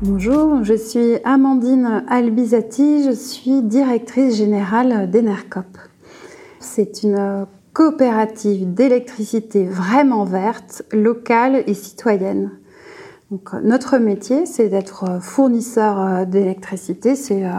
Bonjour, je suis Amandine Albizati, je suis directrice générale d'Enercop. C'est une coopérative d'électricité vraiment verte, locale et citoyenne. Notre métier, c'est d'être fournisseur d'électricité, c'est euh,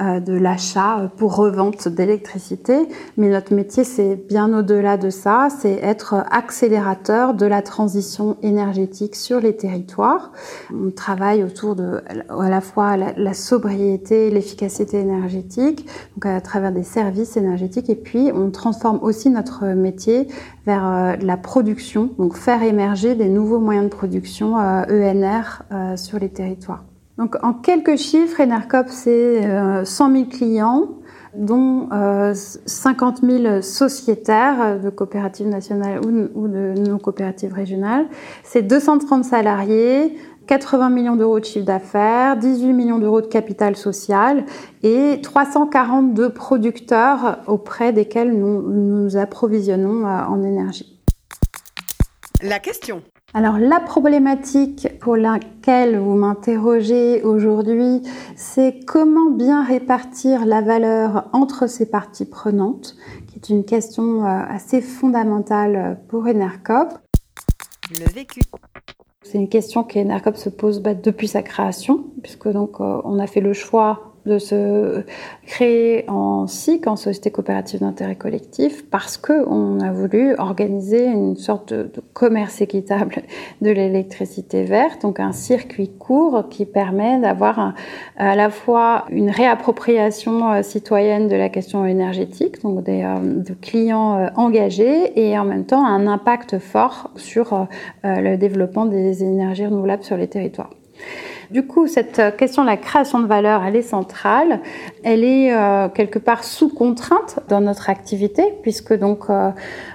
de l'achat pour revente d'électricité. Mais notre métier, c'est bien au-delà de ça, c'est être accélérateur de la transition énergétique sur les territoires. On travaille autour de à la fois la, sobriété, l'efficacité énergétique, donc à travers des services énergétiques, et puis on transforme aussi notre métier vers euh, la production, donc faire émerger des nouveaux moyens de production ENR euh, e sur les territoires. Donc, en quelques chiffres, Enercop, c'est 100 000 clients, dont 50 euh, 000 sociétaires de coopératives nationales ou, de nos coopératives régionales. C'est 230 salariés, 80 millions d'euros de chiffre d'affaires, 18 millions d'euros de capital social et 342 producteurs auprès desquels nous nous approvisionnons euh, en énergie. La question. Alors la problématique pour laquelle vous m'interrogez aujourd'hui, c'est comment bien répartir la valeur entre ces parties prenantes, qui est une question euh, assez fondamentale pour Enercop. Le vécu. C'est une question qu'Enercop se pose bah, depuis sa création, puisque donc euh, on a fait le choix de se créer en SIC, en Société coopérative d'intérêt collectif, parce qu'on a voulu organiser une sorte de, commerce équitable de l'électricité verte, donc un circuit court qui permet d'avoir à la fois une réappropriation euh, citoyenne de la question énergétique, donc des euh, clients euh, engagés, et en même temps un impact fort sur le développement des énergies renouvelables sur les territoires. Du coup, cette question de la création de valeur, elle est centrale. Elle est euh, quelque part sous contrainte dans notre activité, puisque donc euh,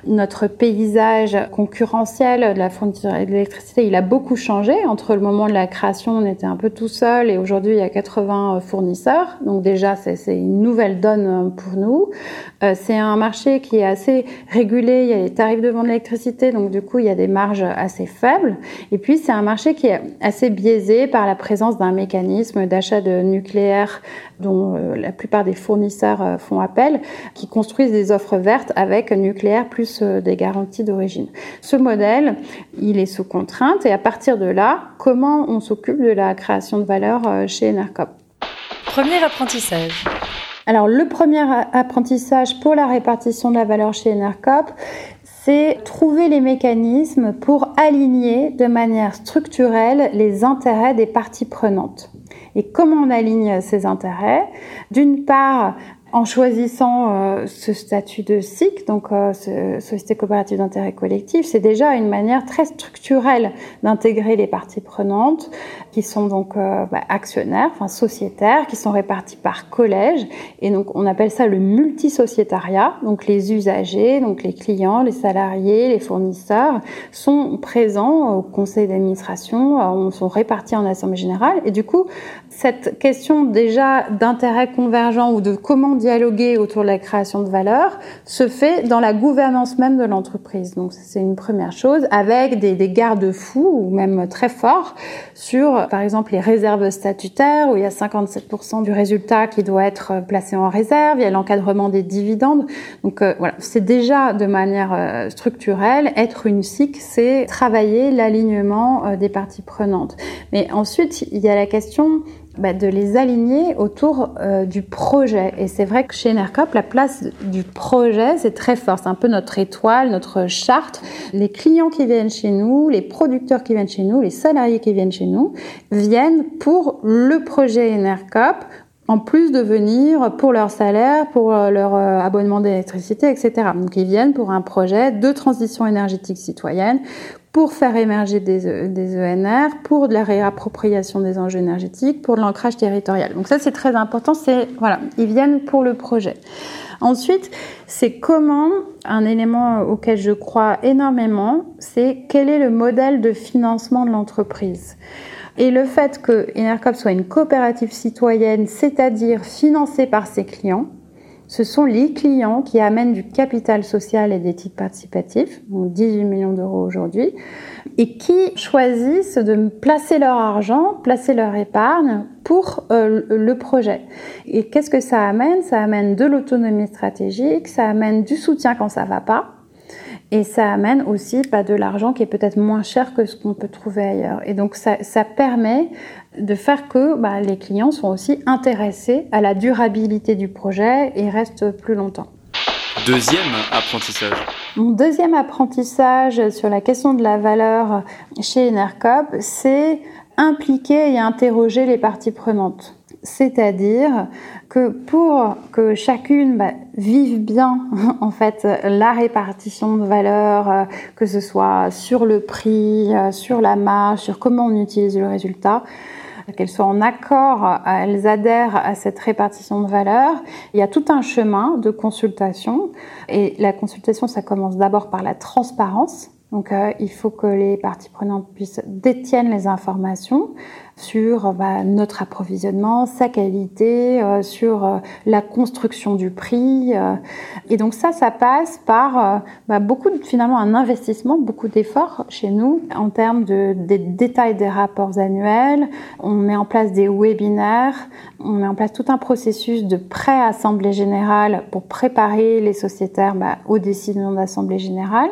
notre paysage concurrentiel de la fourniture d'électricité, il a beaucoup changé. Entre le moment de la création, on était un peu tout seul, et aujourd'hui, il y a 80 fournisseurs. Donc déjà, c'est une nouvelle donne pour nous. Euh, c'est un marché qui est assez régulé. Il y a les tarifs de vente d'électricité, donc du coup, il y a des marges assez faibles. Et puis, c'est un marché qui est assez biaisé par la présence d'un mécanisme d'achat de nucléaire dont euh, la plupart des fournisseurs euh, font appel, qui construisent des offres vertes avec nucléaire plus euh, des garanties d'origine. Ce modèle, il est sous contrainte et à partir de là, comment on s'occupe de la création de valeur chez Enercop? Premier apprentissage. Alors le premier apprentissage pour la répartition de la valeur chez Enercop, c'est trouver les mécanismes pour aligner de manière structurelle les intérêts des parties prenantes. Et comment on aligne ces intérêts? D'une part, en choisissant euh, ce statut de SIC, donc euh, Société coopérative d'intérêt collectif, c'est déjà une manière très structurelle d'intégrer les parties prenantes, qui sont donc euh, bah, actionnaires, enfin sociétaires, qui sont répartis par collège, et donc on appelle ça le multisociétariat. Donc les usagers, donc les clients, les salariés, les fournisseurs sont présents au conseil d'administration, sont répartis en assemblée générale, et du coup cette question déjà d'intérêt convergent ou de comment dialoguer autour de la création de valeur se fait dans la gouvernance même de l'entreprise. Donc c'est une première chose, avec des, des garde-fous ou même très forts sur, par exemple, les réserves statutaires où il y a 57% du résultat qui doit être placé en réserve. Il y a l'encadrement des dividendes. Donc euh, voilà, c'est déjà de manière euh, structurelle être une SIC, c'est travailler l'alignement euh, des parties prenantes. Mais ensuite, il y a la question bah, de les aligner autour euh, du projet. Et c'est vrai que chez Enercop, la place du projet, c'est très fort. C'est un peu notre étoile, notre charte. Les clients qui viennent chez nous, les producteurs qui viennent chez nous, les salariés qui viennent chez nous, viennent pour le projet Enercop en plus de venir pour leur salaire, pour leur abonnement d'électricité, etc. Donc ils viennent pour un projet de transition énergétique citoyenne, pour faire émerger des, ENR, e pour de la réappropriation des enjeux énergétiques, pour de l'ancrage territorial. Donc ça, c'est très important. C'est voilà, ils viennent pour le projet. Ensuite, c'est comment un élément auquel je crois énormément, c'est quel est le modèle de financement de l'entreprise. Et le fait que Enercop soit une coopérative citoyenne, c'est-à-dire financée par ses clients, ce sont les clients qui amènent du capital social et des titres participatifs, donc 18 millions d'euros aujourd'hui, et qui choisissent de placer leur argent, placer leur épargne pour euh, le projet. Et qu'est-ce que ça amène? Ça amène de l'autonomie stratégique, ça amène du soutien quand ça va pas, et ça amène aussi pas de l'argent qui est peut-être moins cher que ce qu'on peut trouver ailleurs. Et donc ça, ça permet de faire que bah, les clients sont aussi intéressés à la durabilité du projet et restent plus longtemps. Deuxième apprentissage. Mon deuxième apprentissage sur la question de la valeur chez Enercop, c'est impliquer et interroger les parties prenantes. C'est-à-dire que pour que chacune bah, vive bien en fait la répartition de valeur, euh, que ce soit sur le prix, euh, sur la marge, sur comment on utilise le résultat, qu'elles soient en accord, euh, elles adhèrent à cette répartition de valeur. Il y a tout un chemin de consultation et la consultation, ça commence d'abord par la transparence. Donc, il faut que les parties prenantes puissent détiennent les informations, sur bah, notre approvisionnement, sa qualité, euh, sur euh, la construction du prix. Euh. Et donc ça, ça passe par bah, beaucoup, finalement, un investissement, beaucoup d'efforts chez nous en termes de, des détails des rapports annuels. On met en place des webinaires, on met en place tout un processus de pré-assemblée générale pour préparer les sociétaires bah, aux décisions d'assemblée générale.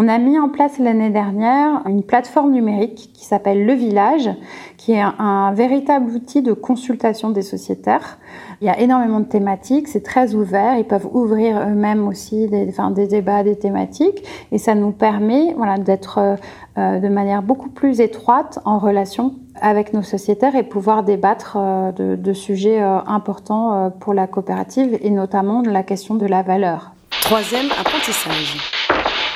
On a mis en place l'année dernière une plateforme numérique qui s'appelle Le Village, qui est un, véritable outil de consultation des sociétaires. Il y a énormément de thématiques, c'est très ouvert, ils peuvent ouvrir eux-mêmes aussi des, enfin, des débats, des thématiques, et ça nous permet voilà, d'être euh, de manière beaucoup plus étroite en relation avec nos sociétaires et pouvoir débattre euh, de, de, sujets euh, importants pour la coopérative et notamment de la question de la valeur. Troisième apprentissage.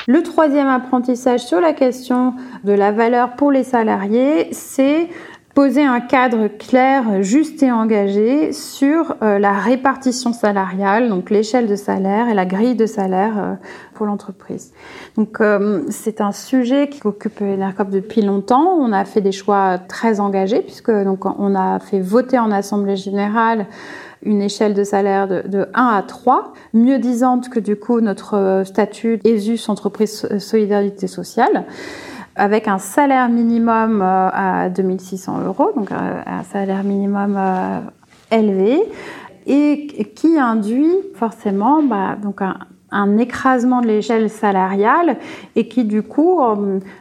Le troisième apprentissage sur la question de la valeur pour les salariés, c'est poser un cadre clair, juste et engagé sur euh, la répartition salariale, donc l'échelle de salaire et la grille de salaire euh, pour l'entreprise. Donc euh, c'est un sujet qui occupe Enercop depuis longtemps. On a fait des choix très engagés puisque donc on a fait voter en assemblée générale une échelle de salaire de, de 1 à 3, mieux disante que du coup notre statut ESUS entreprise solidarité sociale avec un salaire minimum euh, à 2600 euros, donc euh, un salaire minimum euh, élevé, et qui induit forcément bah, donc un, écrasement de l'échelle salariale et qui du coup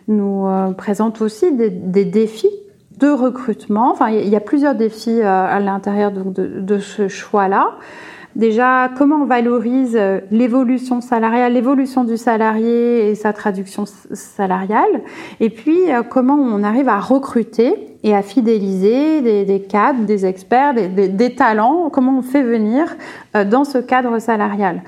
nous présente aussi des, défis de recrutement. Enfin, il y a plusieurs défis à l'intérieur de, de, ce choix-là. Déjà, comment on valorise euh, l'évolution salariale, l'évolution du salarié et sa traduction salariale, et puis euh, comment on arrive à recruter et à fidéliser des, cadres, des experts, des, talents, comment on fait venir euh, dans ce cadre salarial?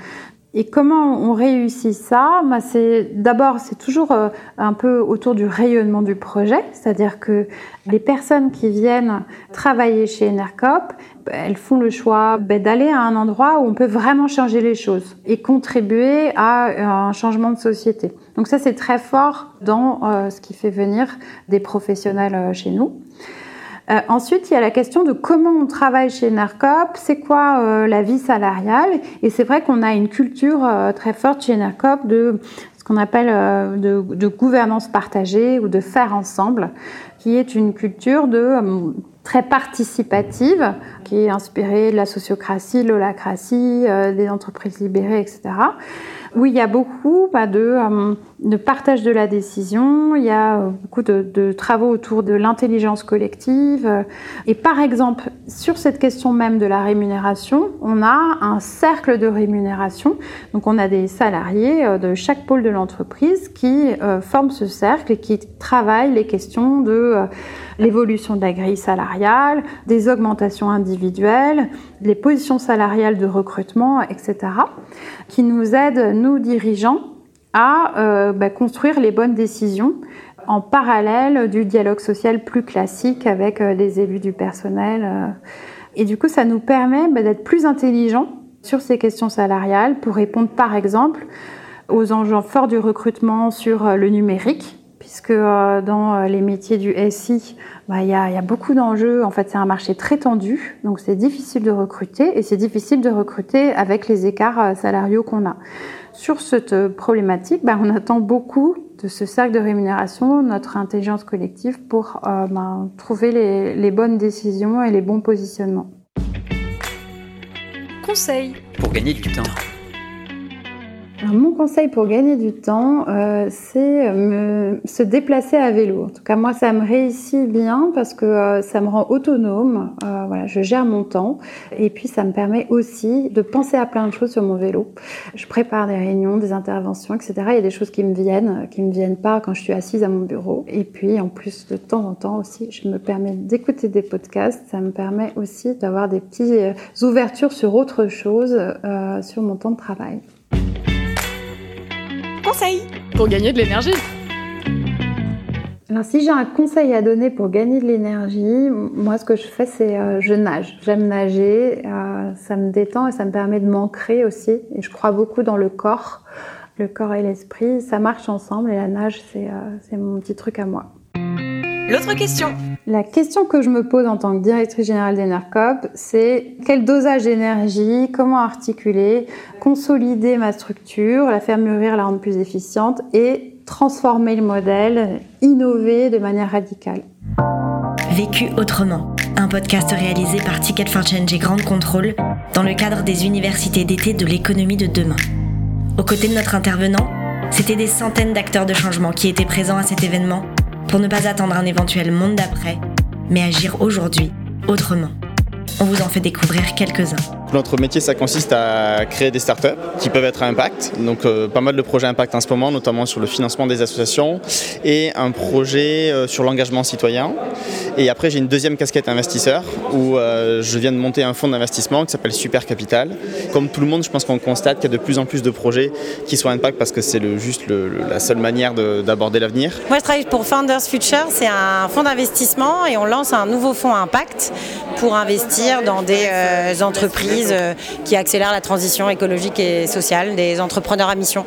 Et comment on réussit ça? Bah, C'est d'abord, c'est toujours un peu autour du rayonnement du projet, c'est-à-dire que les personnes qui viennent travailler chez Enercop, elles font le choix bah, d'aller à un endroit où on peut vraiment changer les choses et contribuer à un changement de société. Donc ça, c'est très fort dans euh, ce qui fait venir des professionnels euh, chez nous. Euh, ensuite, il y a la question de comment on travaille chez NARCOP, c'est quoi euh, la vie salariale? Et c'est vrai qu'on a une culture euh, très forte chez NARCOP de ce qu'on appelle de, gouvernance partagée ou de faire ensemble, qui est une culture de très participative, qui est inspirée de la sociocratie, l'holacratie, des entreprises libérées, etc Oui, il y a beaucoup de, euh, de, partage de la décision, il y a euh, beaucoup de, travaux autour de l'intelligence collective. Et par exemple, sur cette question même de la rémunération, on a un cercle de rémunération. Donc on a des salariés euh, de chaque pôle de l'entreprise qui forment ce cercle et qui travaillent les questions de l'évolution de la grille salariale, des augmentations individuelles, les positions salariales de recrutement, etc., qui nous aident, nous dirigeants, à euh, bah, construire les bonnes décisions en parallèle du dialogue social plus classique avec euh, les élus du personnel. Euh. Et du coup, ça nous permet bah, d'être plus intelligents sur ces questions salariales pour répondre, par exemple, aux enjeux forts du recrutement sur le numérique, puisque dans les métiers du SI, bah, il y, a, beaucoup d'enjeux. En fait, c'est un marché très tendu, donc c'est difficile de recruter et c'est difficile de recruter avec les écarts salariaux qu'on a. Sur cette problématique, bah, on attend beaucoup de ce cercle de rémunération, notre intelligence collective, pour bah, trouver les bonnes décisions et les bons positionnements. Conseil pour gagner du temps mon conseil pour gagner du temps, euh, c'est euh, se déplacer à vélo. En tout cas, moi, ça me réussit bien parce que euh, ça me rend autonome. voilà, je gère mon temps et puis ça me permet aussi de penser à plein de choses sur mon vélo. Je prépare des réunions, des interventions, etc. Il y a des choses qui me viennent, qui me viennent pas quand je suis assise à mon bureau. Et puis, en plus, de temps en temps aussi, je me permets d'écouter des podcasts. Ça me permet aussi d'avoir des petites ouvertures sur autre chose sur mon temps de travail conseil pour gagner de l'énergie. Alors si j'ai un conseil à donner pour gagner de l'énergie, moi ce que je fais c'est euh, je nage. J'aime nager, euh, ça me détend et ça me permet de m'ancrer aussi. Et je crois beaucoup dans le corps. Le corps et l'esprit, ça marche ensemble et la nage c'est euh, mon petit truc à moi. L'autre question. La question que je me pose en tant que directrice générale d'Enercop, c'est quel dosage d'énergie, comment articuler, consolider ma structure, la faire mûrir, la rendre plus efficiente et transformer le modèle, innover de manière radicale. Vécu autrement, un podcast réalisé par Ticket for Change et Grande Contrôle dans le cadre des universités d'été de l'économie de demain. Aux côtés de notre intervenant, c'était des centaines d'acteurs de changement qui étaient présents à cet événement pour ne pas attendre un éventuel monde d'après, mais agir aujourd'hui autrement. On vous en fait découvrir quelques-uns. Notre métier, ça consiste à créer des startups qui peuvent être à impact. Donc, euh, pas mal de projets impact en ce moment, notamment sur le financement des associations et un projet euh, sur l'engagement citoyen. Et après, j'ai une deuxième casquette investisseur où euh, je viens de monter un fonds d'investissement qui s'appelle Super Capital. Comme tout le monde, je pense qu'on constate qu'il y a de plus en plus de projets qui sont impact parce que c'est juste la seule manière d'aborder l'avenir. Moi, je travaille pour Founders Future. C'est un fonds d'investissement et on lance un nouveau fonds impact pour investir dans des entreprises euh, qui accélère la transition écologique et sociale des entrepreneurs à mission.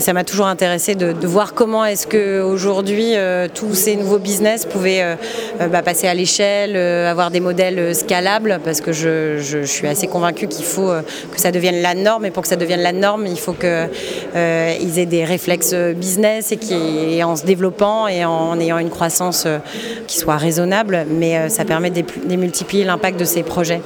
Ça m'a toujours intéressé de, voir comment est-ce que aujourd'hui euh, tous ces nouveaux business pouvaient euh, euh, bah, passer à l'échelle, avoir des modèles scalables, parce que je, suis assez convaincue qu'il faut que ça devienne la norme, et pour que ça devienne la norme, il faut qu'ils aient des réflexes business et, qui, en se développant et en, ayant une croissance qui soit raisonnable, mais ça permet de démultiplier l'impact de ces projets.